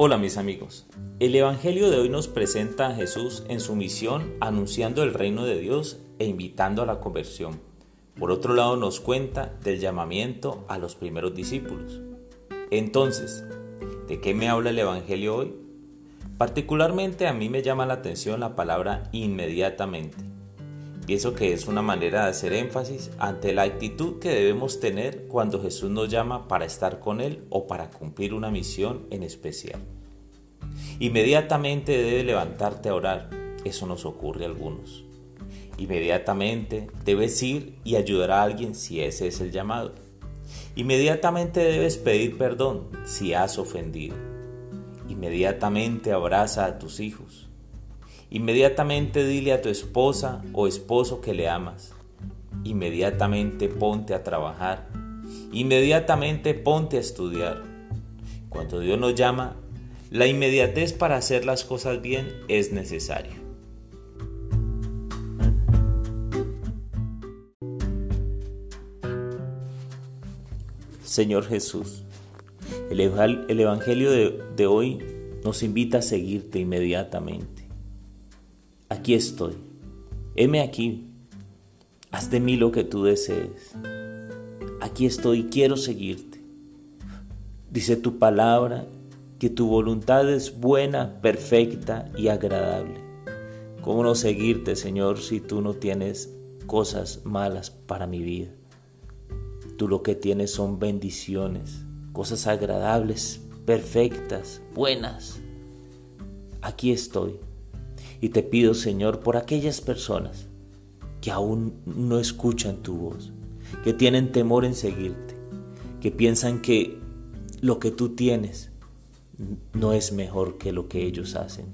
Hola mis amigos, el Evangelio de hoy nos presenta a Jesús en su misión anunciando el reino de Dios e invitando a la conversión. Por otro lado nos cuenta del llamamiento a los primeros discípulos. Entonces, ¿de qué me habla el Evangelio hoy? Particularmente a mí me llama la atención la palabra inmediatamente. Pienso que es una manera de hacer énfasis ante la actitud que debemos tener cuando Jesús nos llama para estar con Él o para cumplir una misión en especial. Inmediatamente debe levantarte a orar, eso nos ocurre a algunos. Inmediatamente debes ir y ayudar a alguien si ese es el llamado. Inmediatamente debes pedir perdón si has ofendido. Inmediatamente abraza a tus hijos. Inmediatamente dile a tu esposa o esposo que le amas. Inmediatamente ponte a trabajar. Inmediatamente ponte a estudiar. Cuando Dios nos llama, la inmediatez para hacer las cosas bien es necesario. Señor Jesús, el Evangelio de, hoy nos invita a seguirte inmediatamente aquí estoy, heme aquí, haz de mí lo que tú desees. Aquí estoy, quiero seguirte. Dice tu palabra que tu voluntad es buena, perfecta y agradable. ¿Cómo no seguirte, Señor, si tú no tienes cosas malas para mi vida? Tú lo que tienes son bendiciones, cosas agradables, perfectas, buenas. Aquí estoy. Y te pido, Señor, por aquellas personas que aún no escuchan tu voz, que tienen temor en seguirte, que piensan que lo que tú tienes no es mejor que lo que ellos hacen.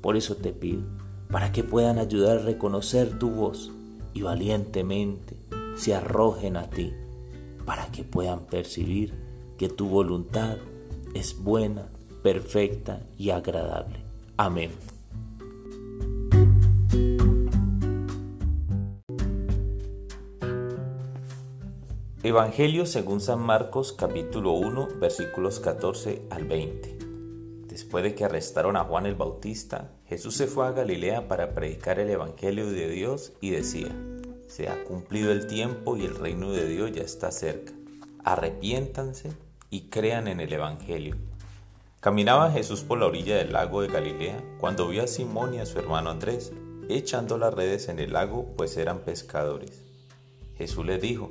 Por eso te pido, para que puedan ayudar a reconocer tu voz y valientemente se arrojen a ti, para que puedan percibir que tu voluntad es buena, perfecta y agradable. Amén. Evangelio según San Marcos capítulo 1 versículos 14 al 20. Después de que arrestaron a Juan el Bautista, Jesús se fue a Galilea para predicar el Evangelio de Dios y decía, se ha cumplido el tiempo y el reino de Dios ya está cerca. Arrepiéntanse y crean en el Evangelio. Caminaba Jesús por la orilla del lago de Galilea cuando vio a Simón y a su hermano Andrés echando las redes en el lago, pues eran pescadores. Jesús les dijo,